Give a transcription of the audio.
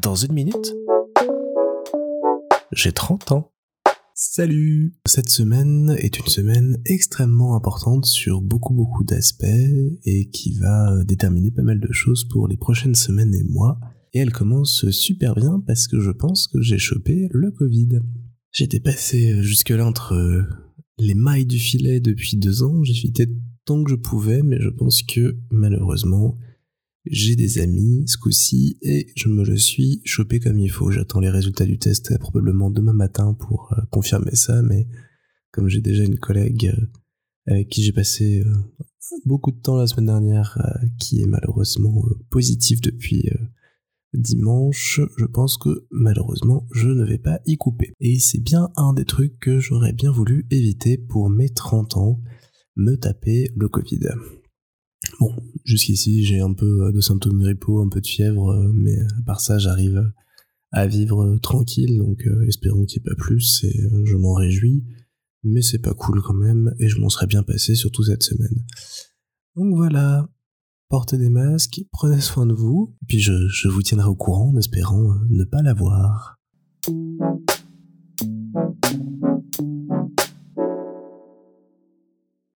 Dans une minute, j'ai 30 ans. Salut Cette semaine est une semaine extrêmement importante sur beaucoup beaucoup d'aspects et qui va déterminer pas mal de choses pour les prochaines semaines et mois. Et elle commence super bien parce que je pense que j'ai chopé le Covid. J'étais passé jusque-là entre les mailles du filet depuis deux ans, j'ai fité tant que je pouvais, mais je pense que malheureusement, j'ai des amis ce coup-ci et je me le suis chopé comme il faut. J'attends les résultats du test probablement demain matin pour euh, confirmer ça, mais comme j'ai déjà une collègue euh, avec qui j'ai passé euh, beaucoup de temps la semaine dernière, qui est malheureusement positif depuis dimanche, je pense que malheureusement je ne vais pas y couper. Et c'est bien un des trucs que j'aurais bien voulu éviter pour mes 30 ans, me taper le Covid. Bon, jusqu'ici j'ai un peu de symptômes grippaux, un peu de fièvre, mais à part ça j'arrive à vivre tranquille, donc euh, espérons qu'il n'y ait pas plus, et euh, je m'en réjouis, mais c'est pas cool quand même, et je m'en serais bien passé surtout cette semaine. Donc voilà, portez des masques, prenez soin de vous, puis je, je vous tiendrai au courant en espérant euh, ne pas l'avoir.